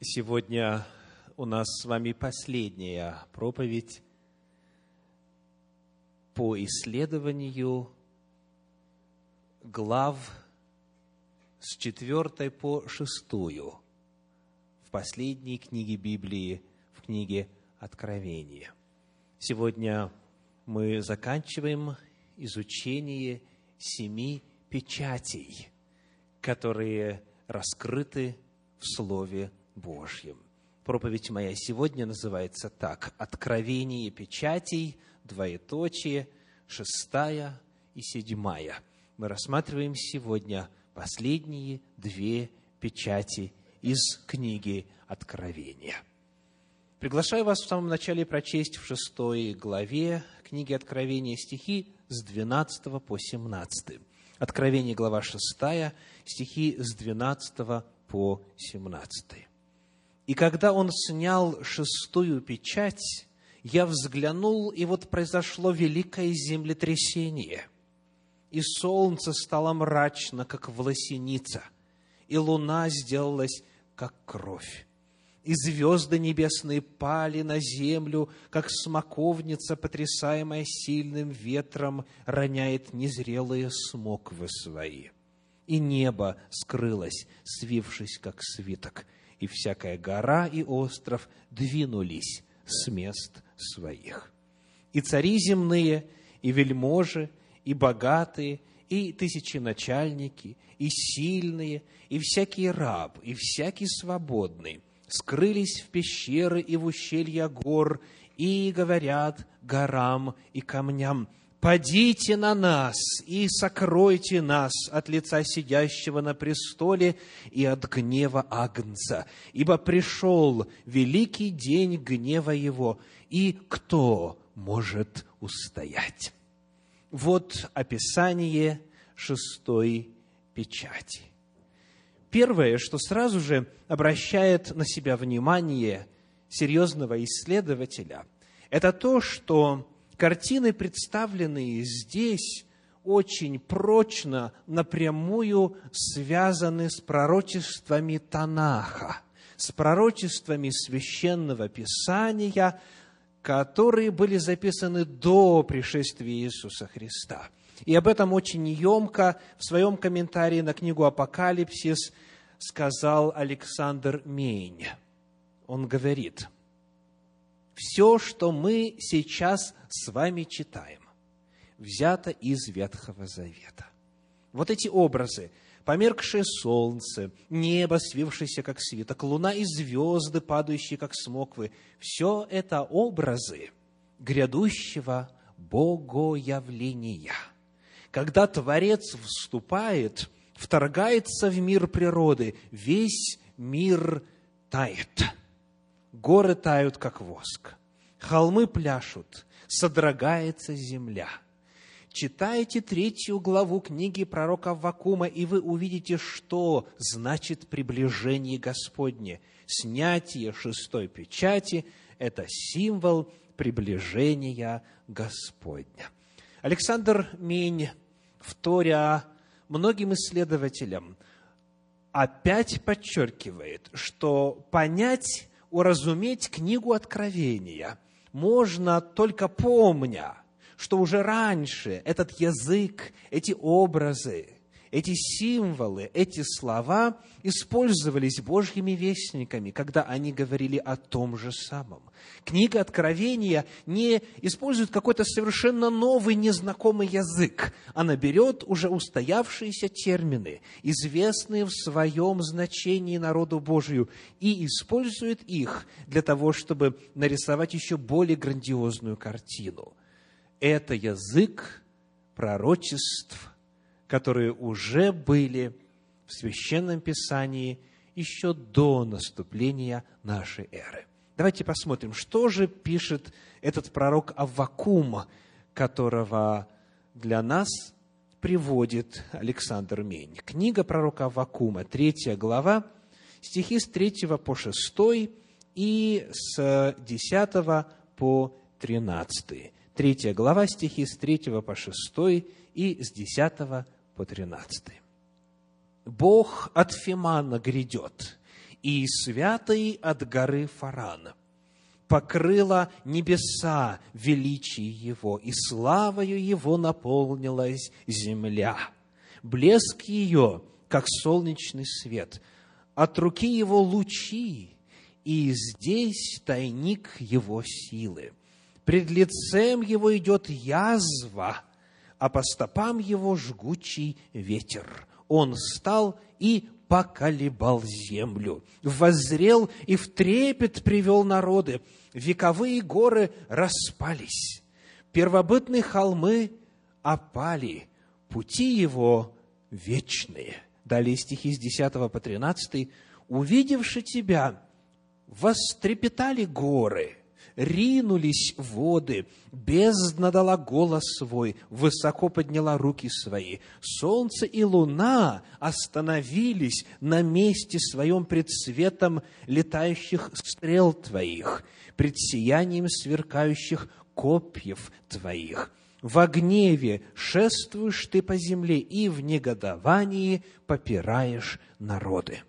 Сегодня у нас с вами последняя проповедь по исследованию глав с четвертой по шестую в последней книге Библии, в книге Откровения. Сегодня мы заканчиваем изучение семи печатей, которые раскрыты в Слове. Проповедь моя сегодня называется так «Откровение печатей, двоеточие, шестая и седьмая». Мы рассматриваем сегодня последние две печати из книги Откровения. Приглашаю вас в самом начале прочесть в шестой главе книги Откровения стихи с 12 по 17. Откровение, глава 6, стихи с 12 по 17. «И когда он снял шестую печать, я взглянул, и вот произошло великое землетрясение, и солнце стало мрачно, как власеница, и луна сделалась, как кровь. И звезды небесные пали на землю, как смоковница, потрясаемая сильным ветром, роняет незрелые смоквы свои. И небо скрылось, свившись, как свиток, и всякая гора и остров двинулись с мест своих. И цари земные, и вельможи, и богатые, и тысяченачальники, и сильные, и всякий раб, и всякий свободный – скрылись в пещеры и в ущелья гор, и говорят горам и камням, «Падите на нас и сокройте нас от лица сидящего на престоле и от гнева Агнца, ибо пришел великий день гнева его, и кто может устоять?» Вот описание шестой печати. Первое, что сразу же обращает на себя внимание серьезного исследователя, это то, что картины, представленные здесь, очень прочно, напрямую связаны с пророчествами Танаха, с пророчествами священного писания, которые были записаны до пришествия Иисуса Христа. И об этом очень емко в своем комментарии на книгу «Апокалипсис» сказал Александр Мейн. Он говорит, все, что мы сейчас с вами читаем, взято из Ветхого Завета. Вот эти образы, померкшее солнце, небо, свившееся как свиток, луна и звезды, падающие как смоквы, все это образы грядущего богоявления. Когда Творец вступает – вторгается в мир природы, весь мир тает. Горы тают, как воск. Холмы пляшут, содрогается земля. Читайте третью главу книги пророка Вакума, и вы увидите, что значит приближение Господне. Снятие шестой печати – это символ приближения Господня. Александр Мень, вторя многим исследователям опять подчеркивает, что понять, уразуметь книгу Откровения можно только помня, что уже раньше этот язык, эти образы, эти символы, эти слова использовались Божьими вестниками, когда они говорили о том же самом. Книга Откровения не использует какой-то совершенно новый, незнакомый язык. Она берет уже устоявшиеся термины, известные в своем значении народу Божию, и использует их для того, чтобы нарисовать еще более грандиозную картину. Это язык пророчеств – которые уже были в Священном Писании еще до наступления нашей эры. Давайте посмотрим, что же пишет этот пророк Аввакум, которого для нас приводит Александр Мень. Книга пророка Аввакума, третья глава, стихи с 3 по 6 и с 10 по 13. Третья глава, стихи с 3 по 6 и с 10 по 13. «Бог от Фимана грядет, и святый от горы Фаран. Покрыла небеса величие Его, и славою Его наполнилась земля. Блеск ее, как солнечный свет, от руки Его лучи, и здесь тайник Его силы. Пред лицем Его идет язва, а по стопам Его жгучий ветер. Он стал и поколебал землю, воззрел и в трепет привел народы. Вековые горы распались, первобытные холмы опали, пути его вечные. Далее стихи с 10 по 13. «Увидевши тебя, вострепетали горы, ринулись воды, бездна дала голос свой, высоко подняла руки свои. Солнце и луна остановились на месте своем пред светом летающих стрел твоих, пред сиянием сверкающих копьев твоих. Во гневе шествуешь ты по земле и в негодовании попираешь народы.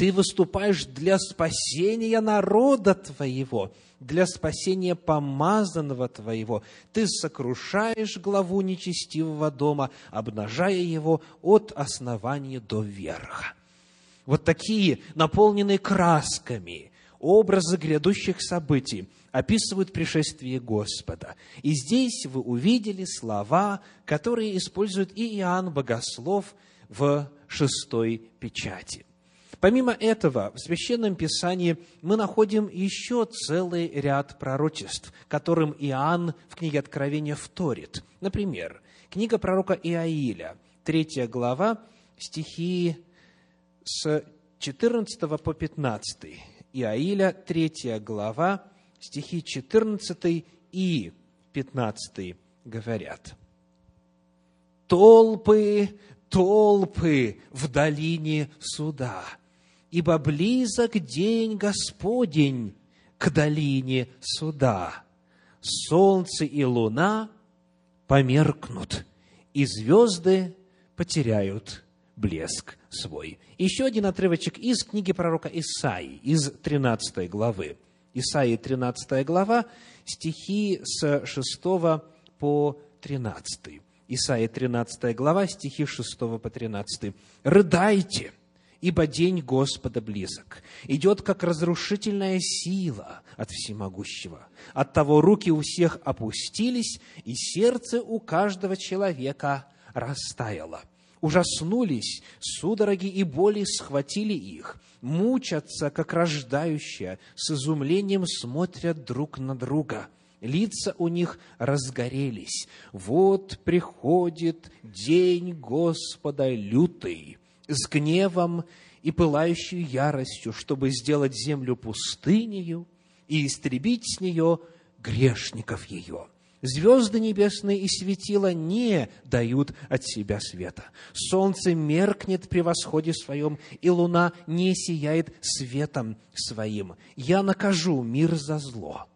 Ты выступаешь для спасения народа твоего, для спасения помазанного твоего. Ты сокрушаешь главу нечестивого дома, обнажая его от основания до верха. Вот такие, наполненные красками, образы грядущих событий описывают пришествие Господа. И здесь вы увидели слова, которые использует и Иоанн Богослов в шестой печати. Помимо этого, в Священном Писании мы находим еще целый ряд пророчеств, которым Иоанн в книге Откровения вторит. Например, книга пророка Иаиля, третья глава, стихи с 14 по 15. Иаиля, третья глава, стихи 14 и 15 говорят. «Толпы, толпы в долине суда – ибо близок день Господень к долине суда. Солнце и луна померкнут, и звезды потеряют блеск свой. Еще один отрывочек из книги пророка Исаии, из 13 главы. Исаии 13 глава, стихи с 6 по 13. Исаия 13 глава, стихи с 6 по 13. «Рыдайте, ибо день Господа близок. Идет, как разрушительная сила от всемогущего. От того руки у всех опустились, и сердце у каждого человека растаяло. Ужаснулись, судороги и боли схватили их, мучатся, как рождающие, с изумлением смотрят друг на друга – лица у них разгорелись. Вот приходит день Господа лютый, с гневом и пылающей яростью, чтобы сделать землю пустынею и истребить с нее грешников ее. Звезды небесные и светила не дают от себя света. Солнце меркнет при восходе своем, и луна не сияет светом своим. Я накажу мир за зло,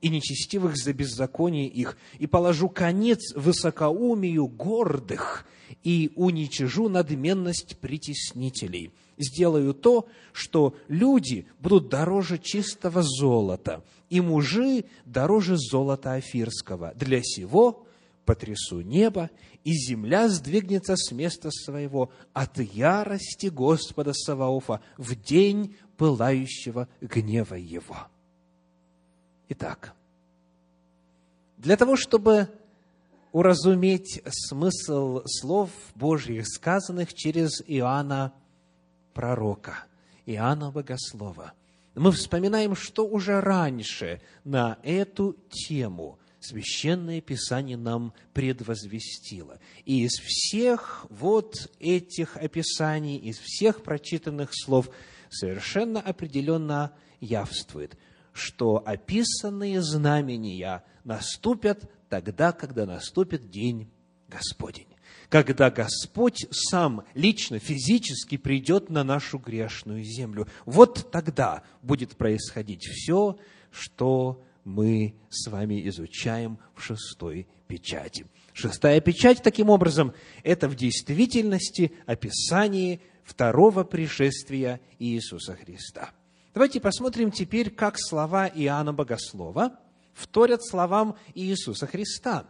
и нечестивых за беззаконие их, и положу конец высокоумию гордых, и уничижу надменность притеснителей. Сделаю то, что люди будут дороже чистого золота, и мужи дороже золота афирского. Для сего потрясу небо, и земля сдвигнется с места своего от ярости Господа Саваофа в день пылающего гнева Его. Итак, для того, чтобы уразуметь смысл слов Божьих, сказанных через Иоанна пророка, Иоанна Богослова. Мы вспоминаем, что уже раньше на эту тему Священное Писание нам предвозвестило. И из всех вот этих описаний, из всех прочитанных слов совершенно определенно явствует, что описанные знамения наступят тогда, когда наступит день Господень. Когда Господь сам лично, физически придет на нашу грешную землю. Вот тогда будет происходить все, что мы с вами изучаем в шестой печати. Шестая печать, таким образом, это в действительности описание второго пришествия Иисуса Христа. Давайте посмотрим теперь, как слова Иоанна Богослова вторят словам Иисуса Христа.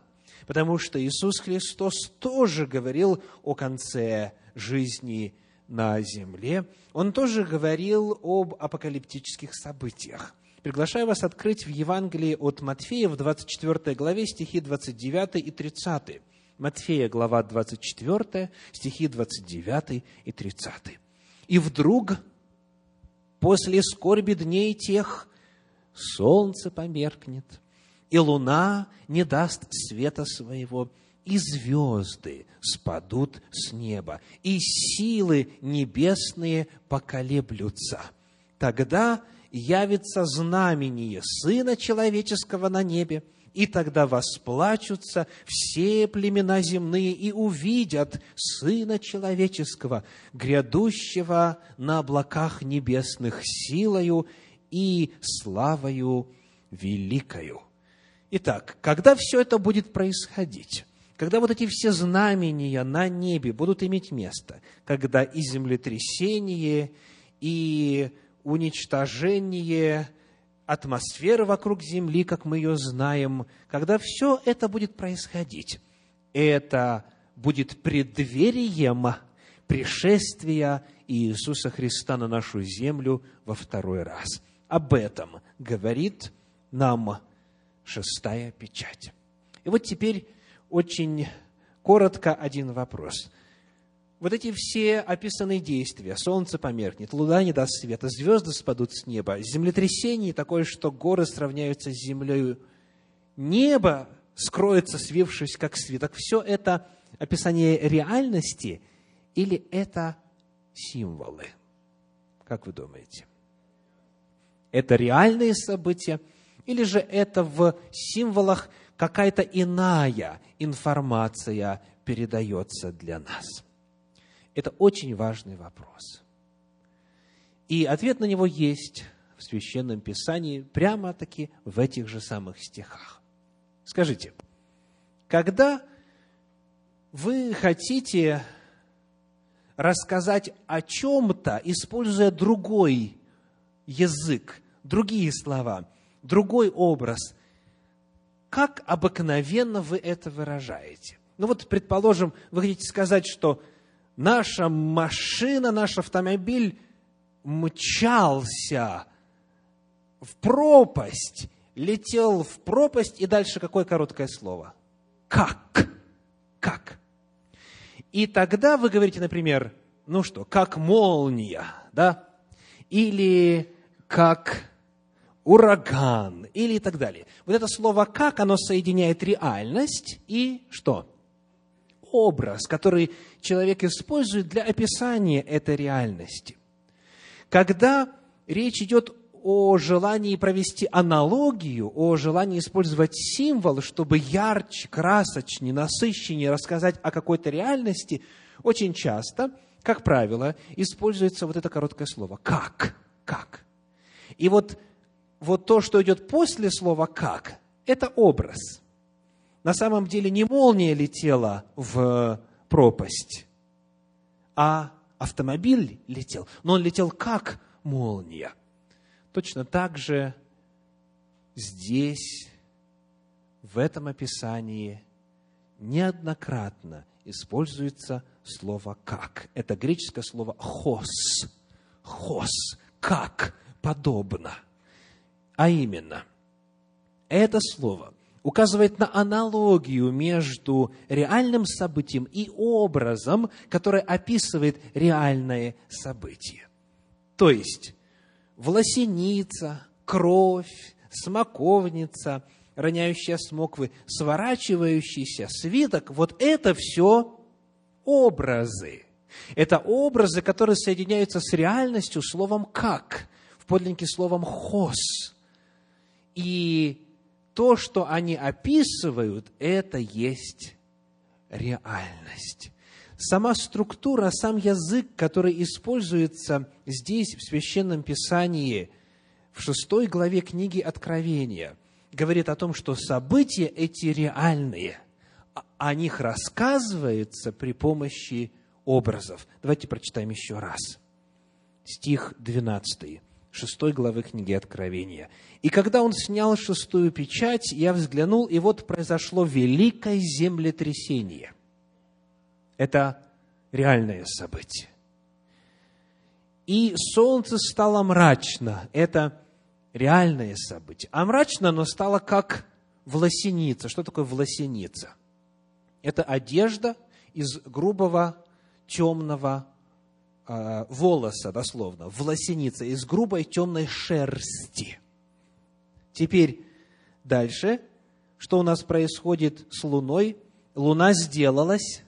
Потому что Иисус Христос тоже говорил о конце жизни на земле. Он тоже говорил об апокалиптических событиях. Приглашаю вас открыть в Евангелии от Матфея в 24 главе стихи 29 и 30. Матфея, глава 24, стихи 29 и 30. «И вдруг, после скорби дней тех, солнце померкнет, и луна не даст света своего, и звезды спадут с неба, и силы небесные поколеблются. Тогда явится знамение Сына Человеческого на небе, и тогда восплачутся все племена земные и увидят Сына Человеческого, грядущего на облаках небесных силою и славою великою. Итак, когда все это будет происходить? Когда вот эти все знамения на небе будут иметь место, когда и землетрясение, и уничтожение атмосферы вокруг Земли, как мы ее знаем, когда все это будет происходить, это будет преддверием пришествия Иисуса Христа на нашу землю во второй раз. Об этом говорит нам шестая печать. И вот теперь очень коротко один вопрос вот эти все описанные действия, солнце померкнет, луна не даст света, звезды спадут с неба, землетрясение такое, что горы сравняются с землей, небо скроется, свившись как свиток. Все это описание реальности или это символы? Как вы думаете? Это реальные события или же это в символах какая-то иная информация передается для нас? Это очень важный вопрос. И ответ на него есть в Священном Писании прямо-таки в этих же самых стихах. Скажите, когда вы хотите рассказать о чем-то, используя другой язык, другие слова, другой образ, как обыкновенно вы это выражаете? Ну вот, предположим, вы хотите сказать, что наша машина, наш автомобиль мчался в пропасть, летел в пропасть, и дальше какое короткое слово? Как? Как? И тогда вы говорите, например, ну что, как молния, да? Или как ураган, или так далее. Вот это слово «как», оно соединяет реальность и что? образ, который человек использует для описания этой реальности. Когда речь идет о желании провести аналогию, о желании использовать символы, чтобы ярче, красочнее, насыщеннее рассказать о какой-то реальности, очень часто, как правило, используется вот это короткое слово «как». «Как». И вот, вот то, что идет после слова «как», это образ – на самом деле не молния летела в пропасть, а автомобиль летел. Но он летел как молния. Точно так же здесь, в этом описании, неоднократно используется слово «как». Это греческое слово «хос». «Хос» – «как», «подобно». А именно, это слово указывает на аналогию между реальным событием и образом, который описывает реальное событие. То есть, волосеница, кровь, смоковница, роняющая смоквы, сворачивающийся свиток – вот это все образы. Это образы, которые соединяются с реальностью словом «как», подлиннике словом «хос». И то, что они описывают, это есть реальность. Сама структура, сам язык, который используется здесь, в Священном Писании, в шестой главе книги Откровения, говорит о том, что события эти реальные, о них рассказывается при помощи образов. Давайте прочитаем еще раз. Стих 12, 6 главы книги Откровения. «И когда он снял шестую печать, я взглянул, и вот произошло великое землетрясение». Это реальное событие. И солнце стало мрачно. Это реальное событие. А мрачно оно стало как власеница. Что такое власеница? Это одежда из грубого темного э, волоса, дословно, власеница, из грубой темной шерсти. Теперь дальше, что у нас происходит с Луной? Луна сделалась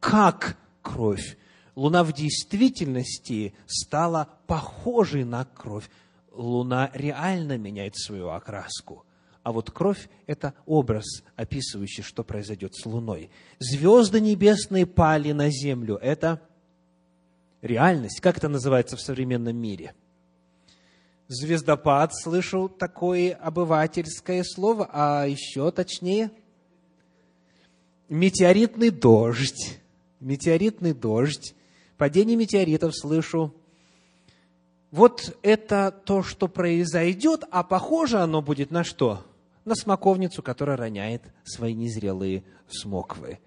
как кровь. Луна в действительности стала похожей на кровь. Луна реально меняет свою окраску. А вот кровь – это образ, описывающий, что произойдет с Луной. Звезды небесные пали на землю. Это реальность. Как это называется в современном мире? Звездопад, слышал такое обывательское слово, а еще точнее – метеоритный дождь метеоритный дождь, падение метеоритов слышу. Вот это то, что произойдет, а похоже оно будет на что? На смоковницу, которая роняет свои незрелые смоквы.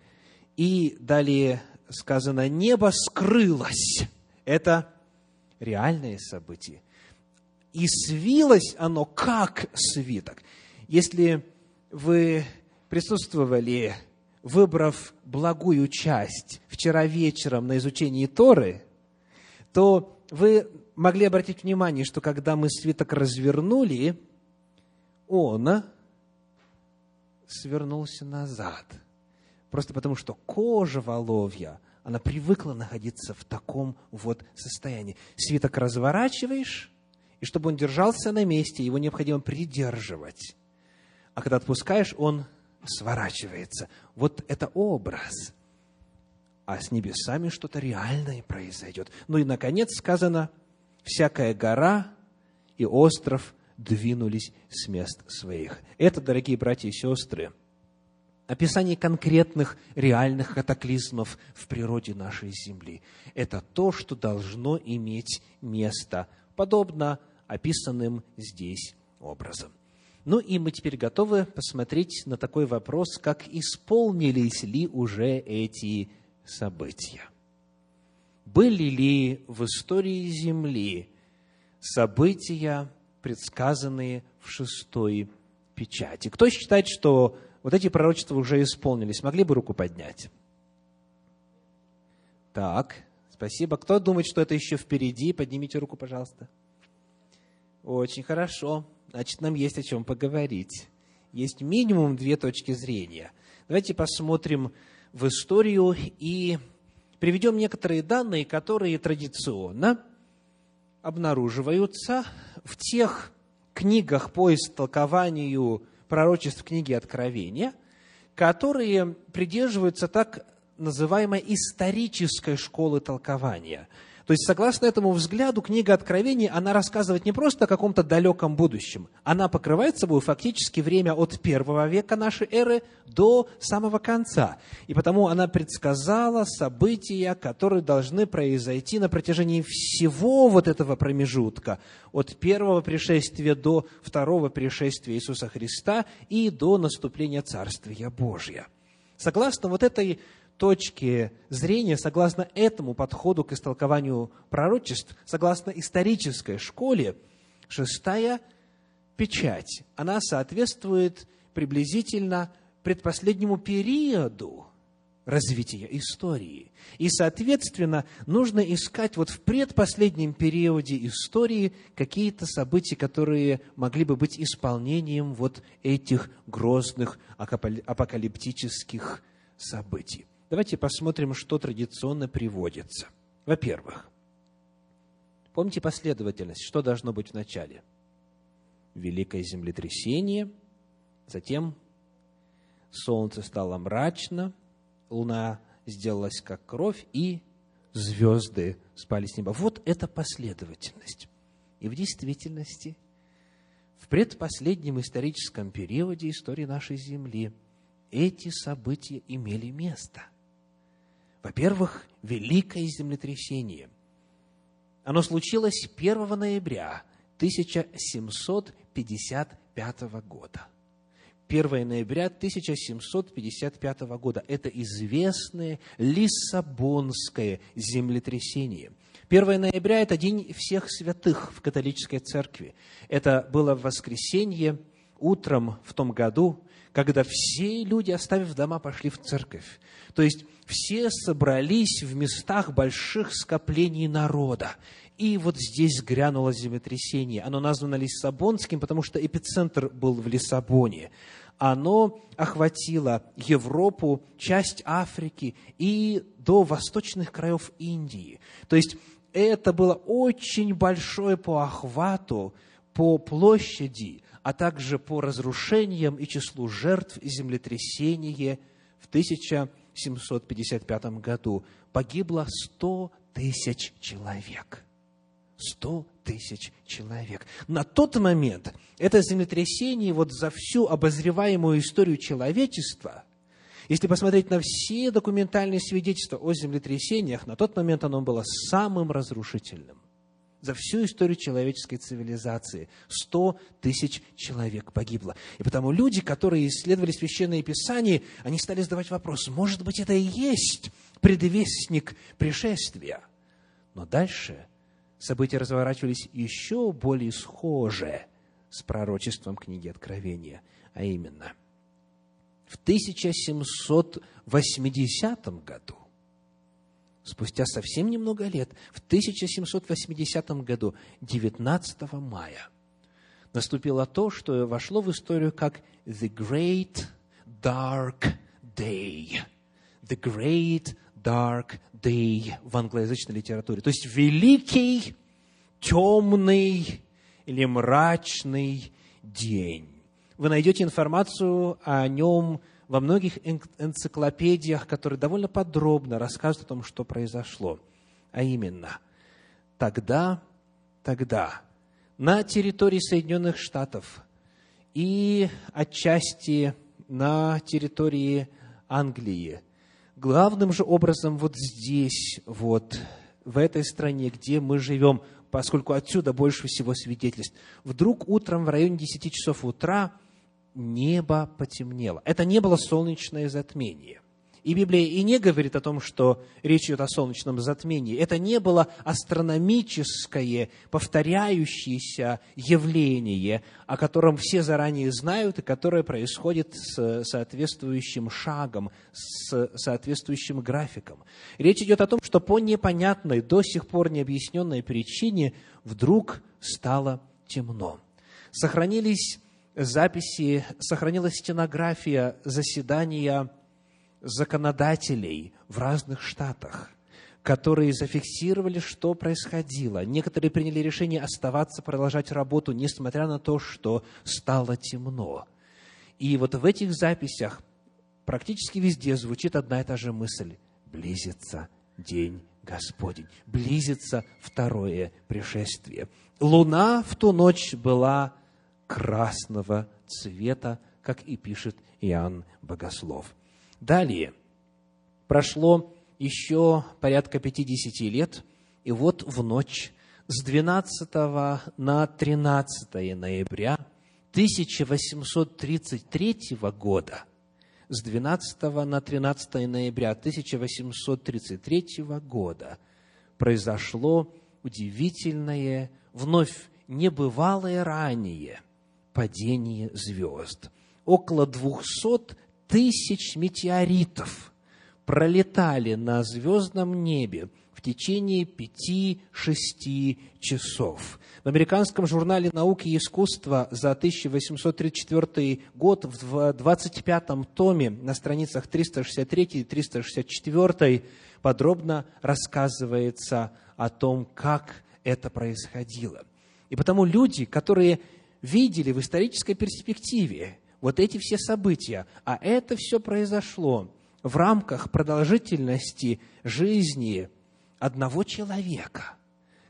И далее сказано, небо скрылось. Это реальное событие. И свилось оно как свиток. Если вы присутствовали выбрав благую часть вчера вечером на изучении Торы, то вы могли обратить внимание, что когда мы свиток развернули, он свернулся назад. Просто потому, что кожа воловья, она привыкла находиться в таком вот состоянии. Свиток разворачиваешь, и чтобы он держался на месте, его необходимо придерживать. А когда отпускаешь, он сворачивается. Вот это образ. А с небесами что-то реальное произойдет. Ну и, наконец, сказано, всякая гора и остров двинулись с мест своих. Это, дорогие братья и сестры, описание конкретных реальных катаклизмов в природе нашей Земли. Это то, что должно иметь место, подобно описанным здесь образом. Ну и мы теперь готовы посмотреть на такой вопрос, как исполнились ли уже эти события. Были ли в истории Земли события, предсказанные в шестой печати? Кто считает, что вот эти пророчества уже исполнились? Могли бы руку поднять? Так, спасибо. Кто думает, что это еще впереди? Поднимите руку, пожалуйста. Очень хорошо значит, нам есть о чем поговорить. Есть минимум две точки зрения. Давайте посмотрим в историю и приведем некоторые данные, которые традиционно обнаруживаются в тех книгах по истолкованию пророчеств книги Откровения, которые придерживаются так называемой исторической школы толкования – то есть, согласно этому взгляду, книга Откровений, она рассказывает не просто о каком-то далеком будущем. Она покрывает собой фактически время от первого века нашей эры до самого конца. И потому она предсказала события, которые должны произойти на протяжении всего вот этого промежутка, от первого пришествия до второго пришествия Иисуса Христа и до наступления Царствия Божия. Согласно вот этой точки зрения, согласно этому подходу к истолкованию пророчеств, согласно исторической школе, шестая печать, она соответствует приблизительно предпоследнему периоду развития истории. И, соответственно, нужно искать вот в предпоследнем периоде истории какие-то события, которые могли бы быть исполнением вот этих грозных апокалиптических событий. Давайте посмотрим, что традиционно приводится. Во-первых, помните последовательность, что должно быть в начале? Великое землетрясение, затем солнце стало мрачно, луна сделалась как кровь, и звезды спали с неба. Вот это последовательность. И в действительности, в предпоследнем историческом периоде истории нашей Земли эти события имели место – Во-первых, великое землетрясение. Оно случилось 1 ноября 1755 года. 1 ноября 1755 года. Это известное Лиссабонское землетрясение. 1 ноября – это День всех святых в католической церкви. Это было воскресенье утром в том году, когда все люди, оставив дома, пошли в церковь. То есть все собрались в местах больших скоплений народа. И вот здесь грянуло землетрясение. Оно названо Лиссабонским, потому что эпицентр был в Лиссабоне. Оно охватило Европу, часть Африки и до восточных краев Индии. То есть это было очень большое по охвату, по площади, а также по разрушениям и числу жертв землетрясения в 1755 году погибло 100 тысяч человек. 100 тысяч человек. На тот момент это землетрясение вот за всю обозреваемую историю человечества, если посмотреть на все документальные свидетельства о землетрясениях, на тот момент оно было самым разрушительным за всю историю человеческой цивилизации. Сто тысяч человек погибло. И потому люди, которые исследовали Священное Писание, они стали задавать вопрос, может быть, это и есть предвестник пришествия. Но дальше события разворачивались еще более схожие с пророчеством книги Откровения, а именно в 1780 году спустя совсем немного лет, в 1780 году, 19 мая, наступило то, что вошло в историю как The Great Dark Day. The Great Dark Day в англоязычной литературе. То есть великий, темный или мрачный день. Вы найдете информацию о нем во многих энциклопедиях, которые довольно подробно рассказывают о том, что произошло. А именно, тогда, тогда на территории Соединенных Штатов и отчасти на территории Англии, главным же образом вот здесь, вот в этой стране, где мы живем, поскольку отсюда больше всего свидетельств, вдруг утром в районе 10 часов утра – небо потемнело. Это не было солнечное затмение. И Библия и не говорит о том, что речь идет о солнечном затмении. Это не было астрономическое, повторяющееся явление, о котором все заранее знают и которое происходит с соответствующим шагом, с соответствующим графиком. Речь идет о том, что по непонятной, до сих пор необъясненной причине вдруг стало темно. Сохранились записи, сохранилась стенография заседания законодателей в разных штатах, которые зафиксировали, что происходило. Некоторые приняли решение оставаться, продолжать работу, несмотря на то, что стало темно. И вот в этих записях практически везде звучит одна и та же мысль. Близится день Господень, близится второе пришествие. Луна в ту ночь была красного цвета, как и пишет Иоанн Богослов. Далее, прошло еще порядка 50 лет, и вот в ночь с 12 на 13 ноября 1833 года, с 12 на 13 ноября 1833 года произошло удивительное, вновь небывалое ранее – падение звезд. Около двухсот тысяч метеоритов пролетали на звездном небе в течение пяти-шести часов. В американском журнале «Науки и искусства» за 1834 год в 25-м томе на страницах 363 и 364 подробно рассказывается о том, как это происходило. И потому люди, которые видели в исторической перспективе вот эти все события, а это все произошло в рамках продолжительности жизни одного человека,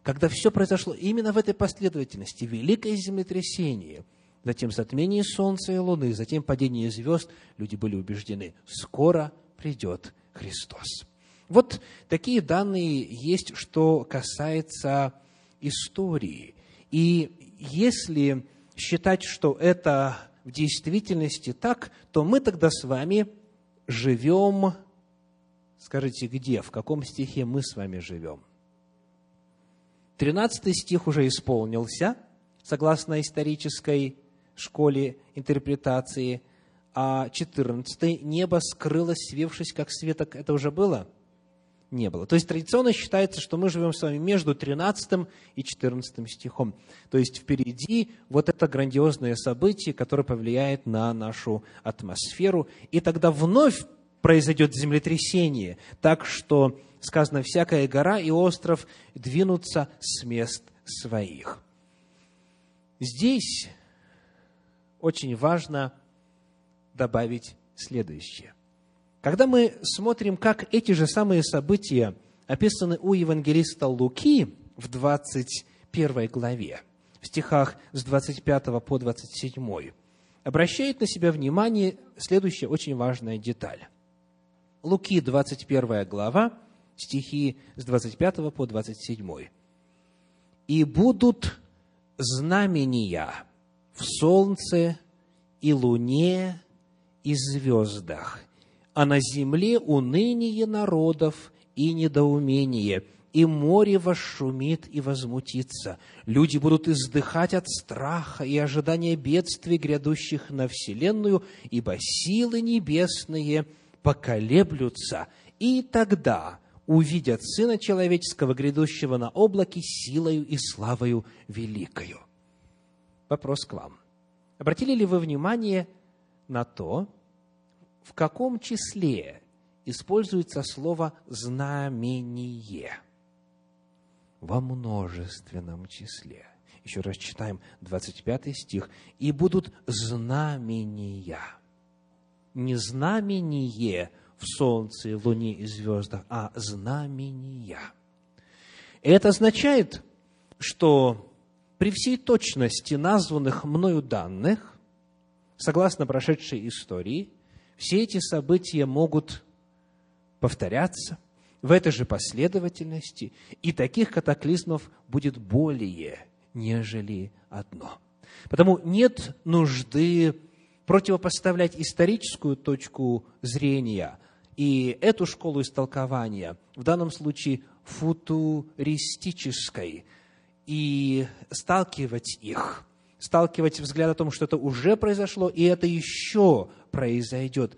когда все произошло именно в этой последовательности, великое землетрясение, затем затмение Солнца и Луны, затем падение звезд, люди были убеждены, скоро придет Христос. Вот такие данные есть, что касается истории. И если считать, что это в действительности так, то мы тогда с вами живем, скажите, где, в каком стихе мы с вами живем? Тринадцатый стих уже исполнился, согласно исторической школе интерпретации, а четырнадцатый небо скрылось, свевшись как светок. Это уже было? Не было. То есть традиционно считается, что мы живем с вами между 13 и 14 стихом. То есть впереди вот это грандиозное событие, которое повлияет на нашу атмосферу. И тогда вновь произойдет землетрясение, так что сказано, всякая гора и остров двинутся с мест своих. Здесь очень важно добавить следующее. Когда мы смотрим, как эти же самые события описаны у евангелиста Луки в 21 главе, в стихах с 25 по 27, обращает на себя внимание следующая очень важная деталь. Луки, 21 глава, стихи с 25 по 27. «И будут знамения в солнце и луне и звездах, а на земле уныние народов и недоумение, и море вошумит и возмутится. Люди будут издыхать от страха и ожидания бедствий, грядущих на вселенную, ибо силы небесные поколеблются, и тогда увидят Сына Человеческого, грядущего на облаке, силою и славою великою. Вопрос к вам. Обратили ли вы внимание на то, в каком числе используется слово «знамение»? Во множественном числе. Еще раз читаем 25 стих. «И будут знамения». Не знамение – в солнце, луне и звездах, а знамения. Это означает, что при всей точности названных мною данных, согласно прошедшей истории, все эти события могут повторяться в этой же последовательности, и таких катаклизмов будет более, нежели одно. Потому нет нужды противопоставлять историческую точку зрения и эту школу истолкования, в данном случае футуристической, и сталкивать их, сталкивать взгляд о том, что это уже произошло, и это еще произойдет.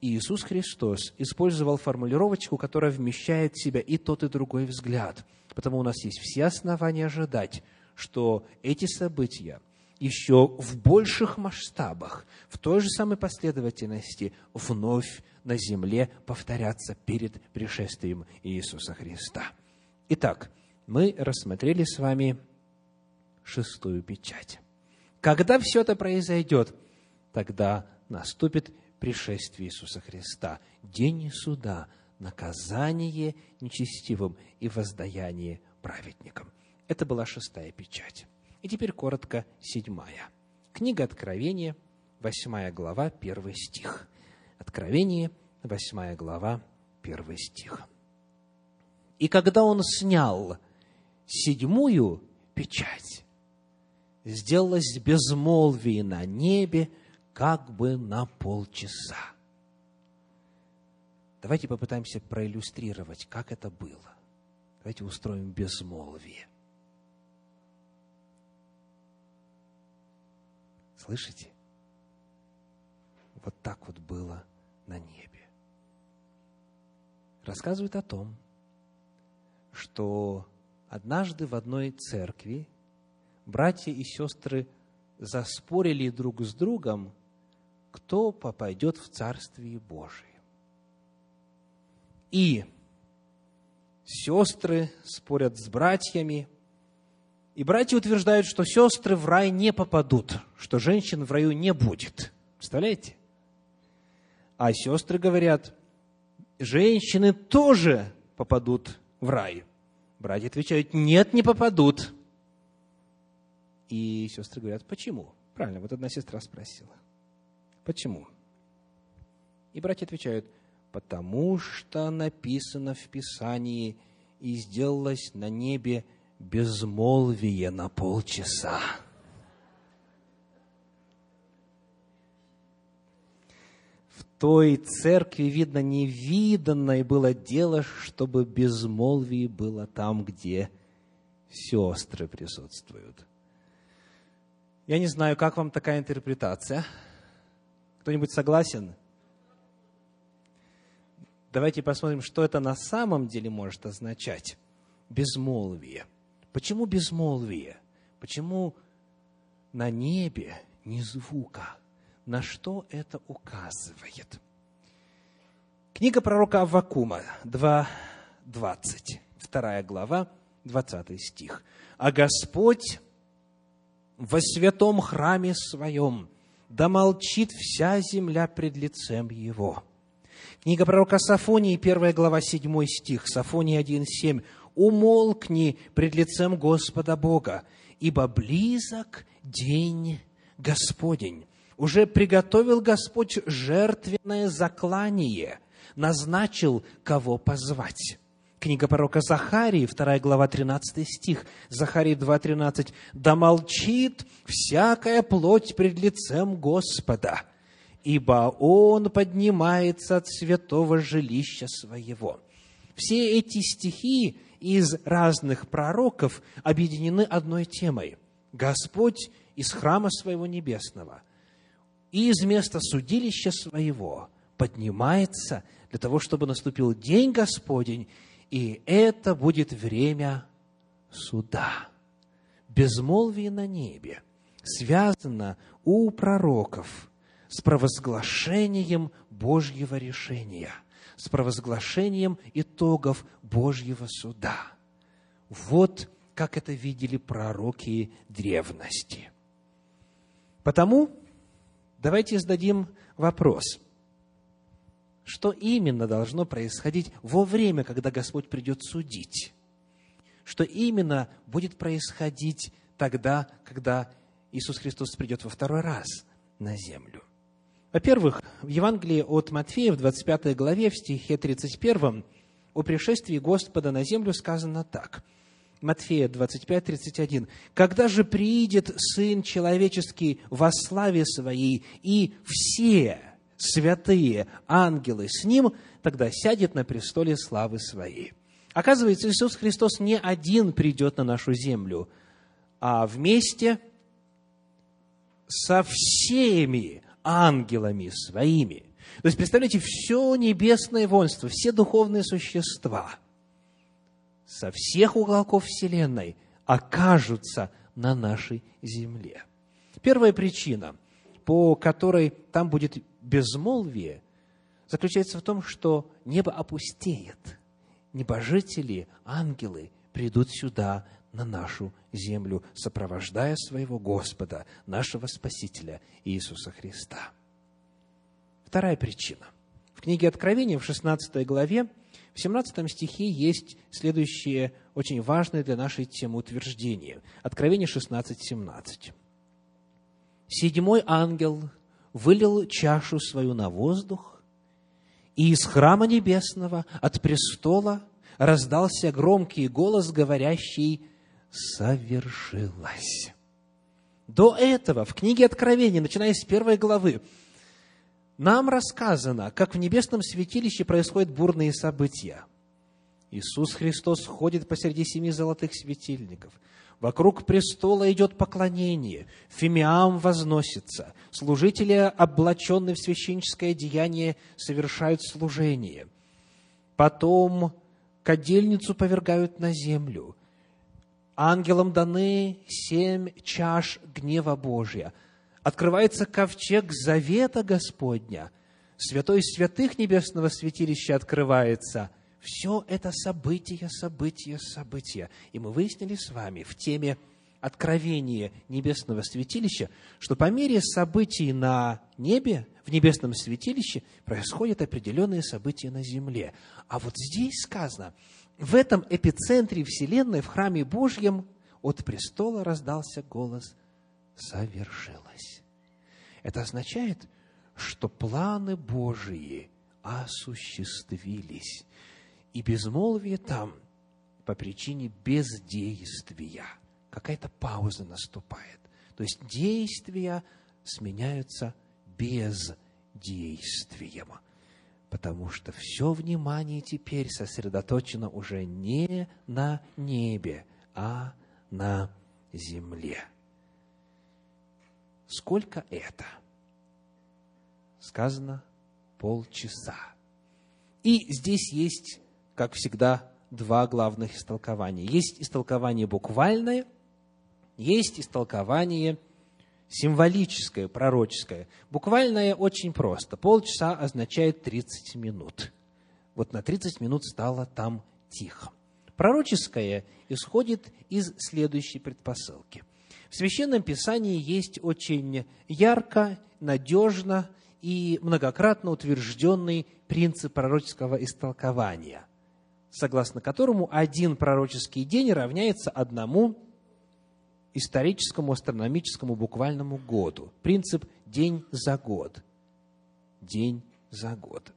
Иисус Христос использовал формулировочку, которая вмещает в себя и тот, и другой взгляд. Потому у нас есть все основания ожидать, что эти события – еще в больших масштабах, в той же самой последовательности вновь на земле повторяться перед пришествием Иисуса Христа. Итак, мы рассмотрели с вами шестую печать. Когда все это произойдет, тогда наступит пришествие Иисуса Христа, день суда, наказание нечестивым и воздаяние праведникам. Это была шестая печать. И теперь коротко седьмая. Книга Откровения, восьмая глава, первый стих. Откровение, восьмая глава, первый стих. И когда он снял седьмую печать, сделалось безмолвие на небе, как бы на полчаса. Давайте попытаемся проиллюстрировать, как это было. Давайте устроим безмолвие. Слышите? Вот так вот было на небе. Рассказывают о том, что однажды в одной церкви братья и сестры заспорили друг с другом, кто попадет в Царствие Божие. И сестры спорят с братьями, и братья утверждают, что сестры в рай не попадут, что женщин в раю не будет. Представляете? А сестры говорят, женщины тоже попадут в рай. Братья отвечают, нет, не попадут. И сестры говорят, почему? Правильно, вот одна сестра спросила. Почему? И братья отвечают, потому что написано в Писании, и сделалось на небе безмолвие на полчаса. В той церкви, видно, невиданное было дело, чтобы безмолвие было там, где сестры присутствуют. Я не знаю, как вам такая интерпретация. Кто-нибудь согласен? Давайте посмотрим, что это на самом деле может означать. Безмолвие. Почему безмолвие? Почему на небе ни звука? На что это указывает? Книга пророка Аввакума, 2.20, вторая глава, 20 стих. «А Господь во святом храме своем, да молчит вся земля пред лицем Его». Книга пророка Сафонии, первая глава, 7 стих, Сафония 1.7. «Умолкни пред лицем Господа Бога, ибо близок день Господень. Уже приготовил Господь жертвенное заклание, назначил, кого позвать». Книга пророка Захарии, 2 глава, 13 стих, Захарии 2, 13. «Да молчит всякая плоть пред лицем Господа, ибо Он поднимается от святого жилища своего». Все эти стихи из разных пророков объединены одной темой. Господь из храма своего небесного и из места судилища своего поднимается для того, чтобы наступил день Господень, и это будет время суда. Безмолвие на небе связано у пророков с провозглашением Божьего решения, с провозглашением итогов Божьего суда. Вот как это видели пророки древности. Потому давайте зададим вопрос – что именно должно происходить во время, когда Господь придет судить? Что именно будет происходить тогда, когда Иисус Христос придет во второй раз на землю? Во-первых, в Евангелии от Матфея, в 25 главе, в стихе 31, о пришествии Господа на землю сказано так. Матфея 25, 31. «Когда же приидет Сын Человеческий во славе Своей, и все святые ангелы с ним, тогда сядет на престоле славы своей. Оказывается, Иисус Христос не один придет на нашу землю, а вместе со всеми ангелами своими. То есть, представляете, все небесное воинство, все духовные существа со всех уголков Вселенной окажутся на нашей земле. Первая причина, по которой там будет безмолвие заключается в том, что небо опустеет. Небожители, ангелы придут сюда, на нашу землю, сопровождая своего Господа, нашего Спасителя Иисуса Христа. Вторая причина. В книге Откровения, в 16 главе, в 17 стихе есть следующее очень важное для нашей темы утверждение. Откровение 16, 17. «Седьмой ангел вылил чашу свою на воздух, и из храма небесного, от престола, раздался громкий голос, говорящий «Совершилось». До этого в книге Откровения, начиная с первой главы, нам рассказано, как в небесном святилище происходят бурные события. Иисус Христос ходит посреди семи золотых светильников – Вокруг престола идет поклонение, фимиам возносится, служители, облаченные в священническое деяние, совершают служение. Потом кадильницу повергают на землю. Ангелам даны семь чаш гнева Божия. Открывается ковчег завета Господня. Святой святых небесного святилища открывается – все это события, события, события. И мы выяснили с вами в теме откровения небесного святилища, что по мере событий на небе, в небесном святилище, происходят определенные события на земле. А вот здесь сказано, в этом эпицентре Вселенной, в храме Божьем, от престола раздался голос «Совершилось». Это означает, что планы Божии осуществились. И безмолвие там по причине бездействия. Какая-то пауза наступает. То есть действия сменяются бездействием. Потому что все внимание теперь сосредоточено уже не на небе, а на земле. Сколько это? Сказано полчаса. И здесь есть, как всегда, два главных истолкования. Есть истолкование буквальное, есть истолкование символическое, пророческое. Буквальное очень просто. Полчаса означает 30 минут. Вот на 30 минут стало там тихо. Пророческое исходит из следующей предпосылки. В Священном Писании есть очень ярко, надежно и многократно утвержденный принцип пророческого истолкования, согласно которому один пророческий день равняется одному историческому, астрономическому, буквальному году. Принцип день за год. День за год.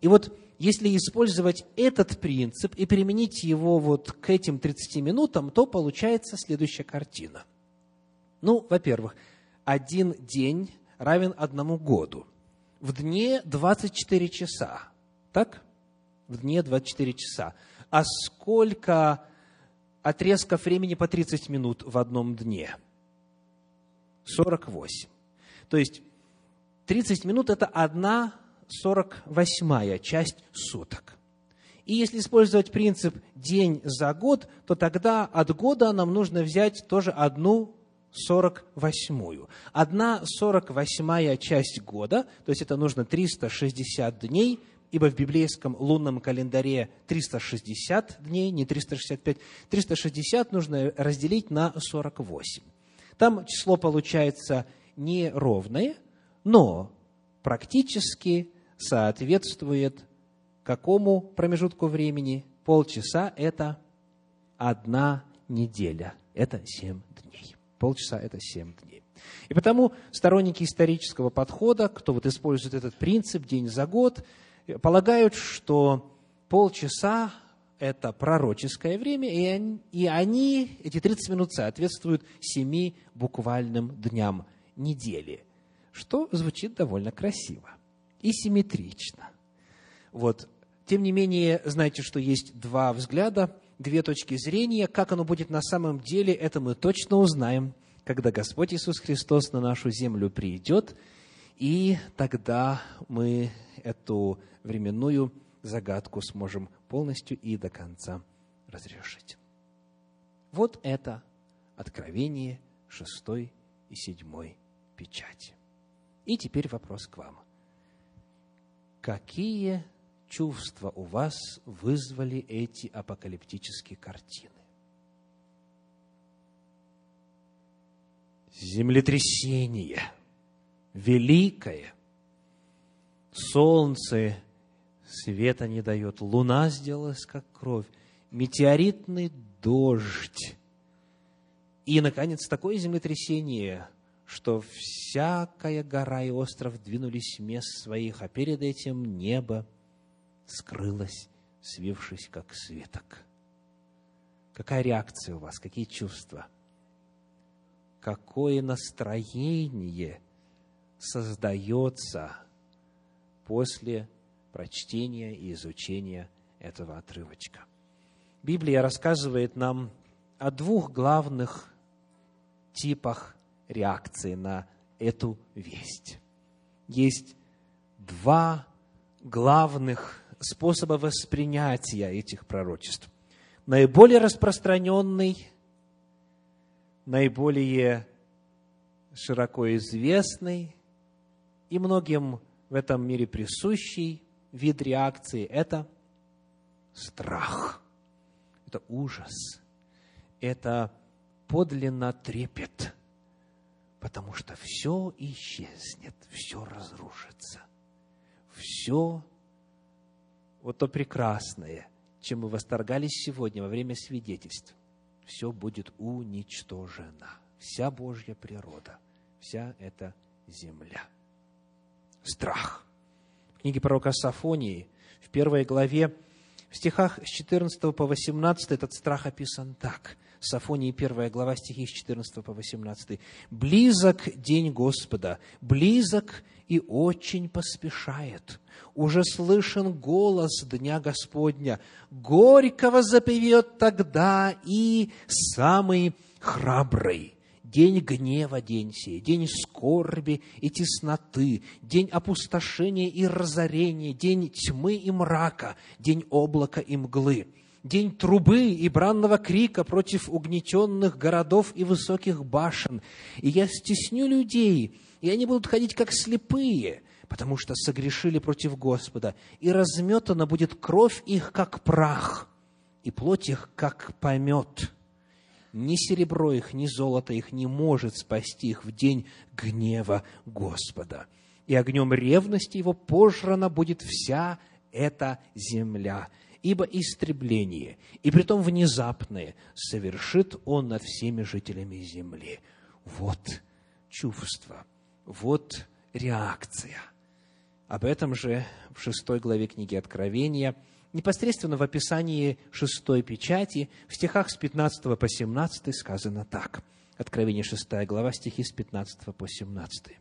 И вот если использовать этот принцип и применить его вот к этим 30 минутам, то получается следующая картина. Ну, во-первых, один день равен одному году. В дне 24 часа. Так? В дне 24 часа. А сколько отрезков времени по 30 минут в одном дне? 48. То есть 30 минут – это одна 48 часть суток. И если использовать принцип день за год, то тогда от года нам нужно взять тоже одну сорок восьмую. Одна сорок восьмая часть года, то есть это нужно 360 дней, ибо в библейском лунном календаре 360 дней, не 365, 360 нужно разделить на 48. Там число получается неровное, но практически соответствует какому промежутку времени? Полчаса – это одна неделя, это семь дней. Полчаса – это семь дней. И потому сторонники исторического подхода, кто вот использует этот принцип день за год, полагают, что полчаса – это пророческое время, и они, эти 30 минут, соответствуют семи буквальным дням недели, что звучит довольно красиво и симметрично. Вот. Тем не менее, знаете, что есть два взгляда, две точки зрения. Как оно будет на самом деле, это мы точно узнаем, когда Господь Иисус Христос на нашу землю придет, и тогда мы эту временную загадку сможем полностью и до конца разрешить. Вот это откровение шестой и седьмой печати. И теперь вопрос к вам какие чувства у вас вызвали эти апокалиптические картины? Землетрясение, великое, солнце света не дает, луна сделалась как кровь, метеоритный дождь. И, наконец, такое землетрясение, что всякая гора и остров двинулись с мест своих, а перед этим небо скрылось, свившись как светок. Какая реакция у вас, какие чувства? Какое настроение создается после прочтения и изучения этого отрывочка? Библия рассказывает нам о двух главных типах реакции на эту весть. Есть два главных способа воспринятия этих пророчеств. Наиболее распространенный, наиболее широко известный и многим в этом мире присущий вид реакции – это страх, это ужас, это подлинно трепет – потому что все исчезнет, все разрушится. Все вот то прекрасное, чем мы восторгались сегодня во время свидетельств, все будет уничтожено. Вся Божья природа, вся эта земля. Страх. книге пророка Сафонии, в первой главе, в стихах с 14 по 18 этот страх описан так. Сафонии, первая глава, стихи с 14 по 18. «Близок день Господа, близок и очень поспешает. Уже слышен голос Дня Господня. Горького запевет тогда и самый храбрый день гнева день сей, день скорби и тесноты, день опустошения и разорения, день тьмы и мрака, день облака и мглы, день трубы и бранного крика против угнетенных городов и высоких башен. И я стесню людей, и они будут ходить как слепые, потому что согрешили против Господа, и разметана будет кровь их, как прах, и плоть их, как помет» ни серебро их, ни золото их не может спасти их в день гнева Господа. И огнем ревности его пожрана будет вся эта земля, ибо истребление, и притом внезапное, совершит он над всеми жителями земли. Вот чувство, вот реакция. Об этом же в шестой главе книги Откровения – непосредственно в описании шестой печати, в стихах с 15 по 17 сказано так. Откровение 6 глава, стихи с 15 по 17.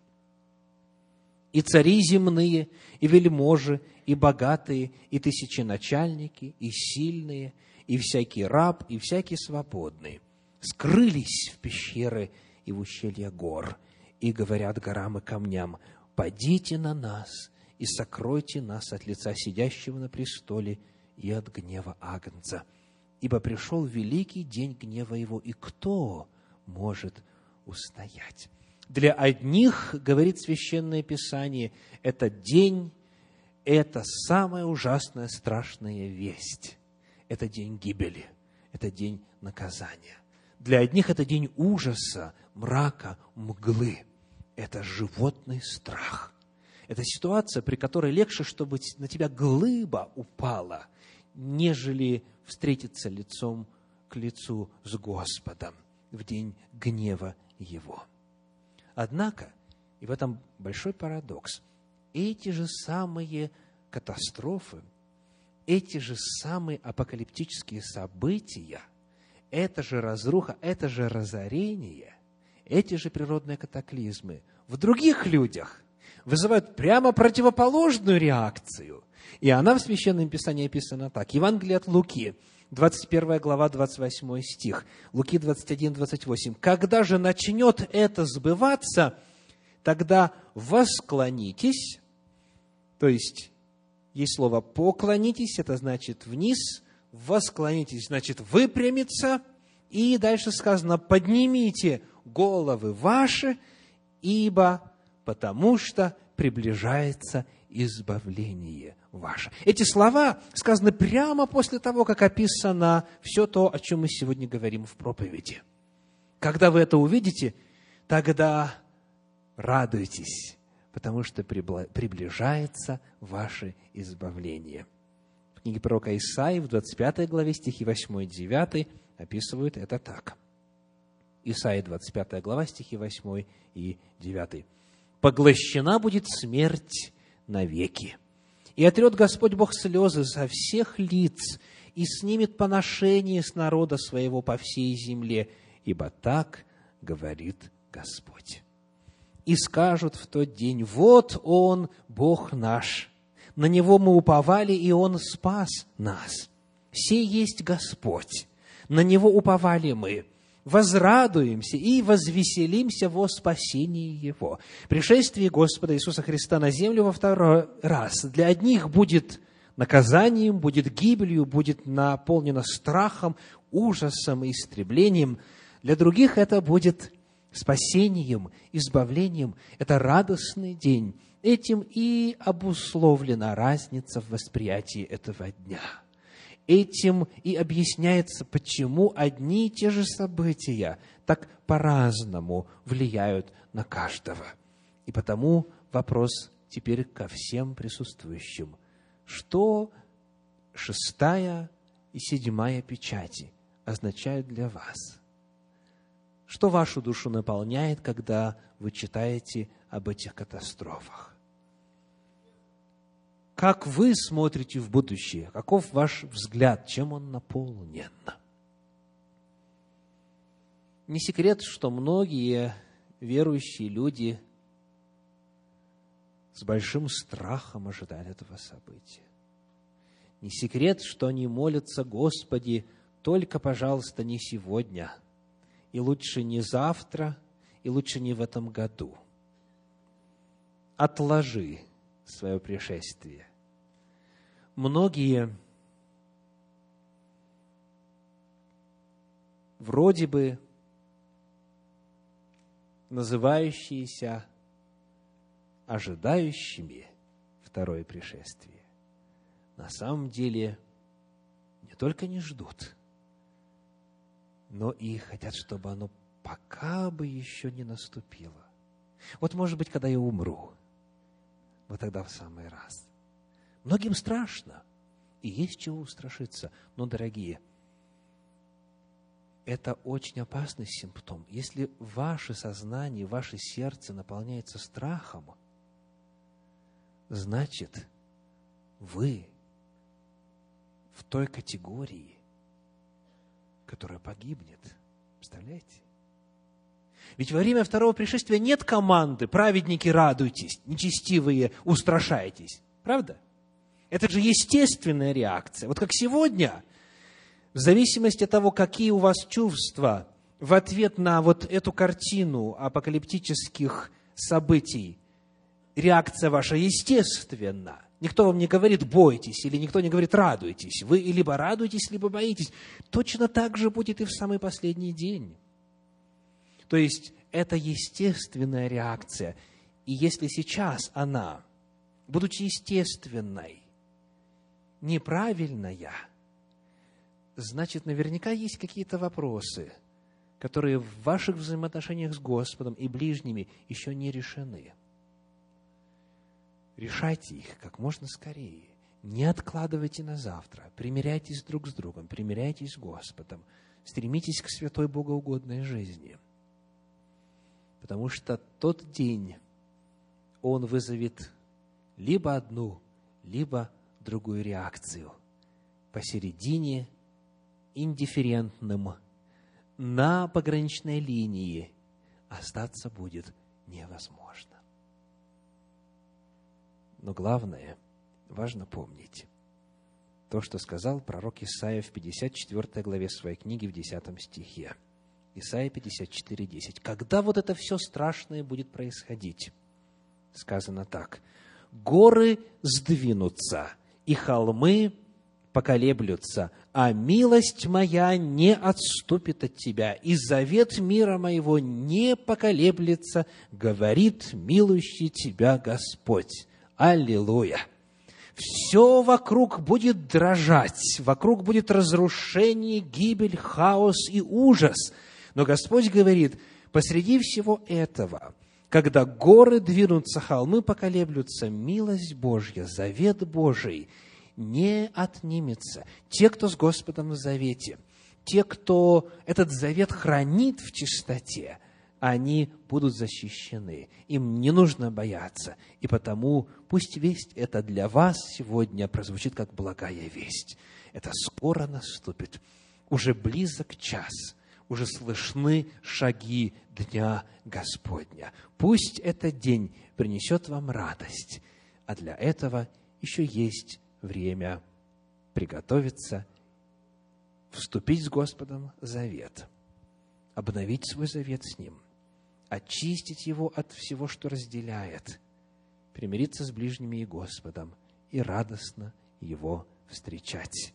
«И цари земные, и вельможи, и богатые, и тысяченачальники, и сильные, и всякий раб, и всякий свободный скрылись в пещеры и в ущелья гор, и говорят горам и камням, «Падите на нас, и сокройте нас от лица сидящего на престоле и от гнева Агнца. Ибо пришел великий день гнева его, и кто может устоять? Для одних, говорит Священное Писание, этот день – это самая ужасная, страшная весть. Это день гибели, это день наказания. Для одних это день ужаса, мрака, мглы. Это животный страх. Это ситуация, при которой легче, чтобы на тебя глыба упала, нежели встретиться лицом к лицу с Господом в день гнева Его. Однако, и в этом большой парадокс, эти же самые катастрофы, эти же самые апокалиптические события, это же разруха, это же разорение, эти же природные катаклизмы в других людях вызывают прямо противоположную реакцию. И она в Священном Писании описана так. Евангелие от Луки, 21 глава, 28 стих. Луки 21, 28. «Когда же начнет это сбываться, тогда восклонитесь». То есть, есть слово «поклонитесь», это значит «вниз», «восклонитесь», значит «выпрямиться», и дальше сказано «поднимите головы ваши, ибо потому что приближается избавление ваше. Эти слова сказаны прямо после того, как описано все то, о чем мы сегодня говорим в проповеди. Когда вы это увидите, тогда радуйтесь, потому что приближается ваше избавление. В книге пророка Исаии в 25 главе стихи 8 и 9 описывают это так. Исаия 25 глава, стихи 8 и 9 поглощена будет смерть навеки. И отрет Господь Бог слезы со всех лиц, и снимет поношение с народа своего по всей земле, ибо так говорит Господь. И скажут в тот день, вот Он, Бог наш, на Него мы уповали, и Он спас нас. Все есть Господь, на Него уповали мы возрадуемся и возвеселимся во спасении Его. Пришествие Господа Иисуса Христа на землю во второй раз для одних будет наказанием, будет гибелью, будет наполнено страхом, ужасом и истреблением. Для других это будет спасением, избавлением. Это радостный день. Этим и обусловлена разница в восприятии этого дня – Этим и объясняется, почему одни и те же события так по-разному влияют на каждого. И потому вопрос теперь ко всем присутствующим. Что шестая и седьмая печати означают для вас? Что вашу душу наполняет, когда вы читаете об этих катастрофах? Как вы смотрите в будущее, каков ваш взгляд, чем он наполнен. Не секрет, что многие верующие люди с большим страхом ожидали этого события. Не секрет, что они молятся, Господи, только, пожалуйста, не сегодня, и лучше не завтра, и лучше не в этом году. Отложи свое пришествие. Многие вроде бы называющиеся ожидающими второе пришествие, на самом деле не только не ждут, но и хотят, чтобы оно пока бы еще не наступило. Вот, может быть, когда я умру, вот тогда в самый раз. Многим страшно, и есть чего устрашиться. Но, дорогие, это очень опасный симптом. Если ваше сознание, ваше сердце наполняется страхом, значит, вы в той категории, которая погибнет. Представляете? Ведь во время второго пришествия нет команды «праведники, радуйтесь, нечестивые, устрашайтесь». Правда? Это же естественная реакция. Вот как сегодня, в зависимости от того, какие у вас чувства в ответ на вот эту картину апокалиптических событий, реакция ваша естественна. Никто вам не говорит «бойтесь» или никто не говорит «радуйтесь». Вы либо радуетесь, либо боитесь. Точно так же будет и в самый последний день. То есть это естественная реакция. И если сейчас она, будучи естественной, неправильная, значит, наверняка есть какие-то вопросы, которые в ваших взаимоотношениях с Господом и ближними еще не решены. Решайте их как можно скорее. Не откладывайте на завтра. Примиряйтесь друг с другом, примиряйтесь с Господом. Стремитесь к святой богоугодной жизни. Потому что тот день, он вызовет либо одну, либо другую реакцию. Посередине, индифферентным, на пограничной линии остаться будет невозможно. Но главное, важно помнить, то, что сказал пророк Исаия в 54 главе своей книги в 10 стихе. Исаия 54, 10. Когда вот это все страшное будет происходить? Сказано так. Горы сдвинутся, и холмы поколеблются, а милость моя не отступит от тебя, и завет мира моего не поколеблется, говорит милующий тебя Господь. Аллилуйя! Все вокруг будет дрожать, вокруг будет разрушение, гибель, хаос и ужас. Но Господь говорит, посреди всего этого, когда горы двинутся, холмы поколеблются, милость Божья, завет Божий не отнимется. Те, кто с Господом в завете, те, кто этот завет хранит в чистоте, они будут защищены. Им не нужно бояться. И потому пусть весть это для вас сегодня прозвучит как благая весть. Это скоро наступит. Уже близок час. Уже слышны шаги Дня Господня. Пусть этот день принесет вам радость. А для этого еще есть время приготовиться, вступить с Господом в завет, обновить свой завет с Ним, очистить его от всего, что разделяет, примириться с ближними и Господом и радостно его встречать.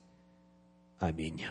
Аминь.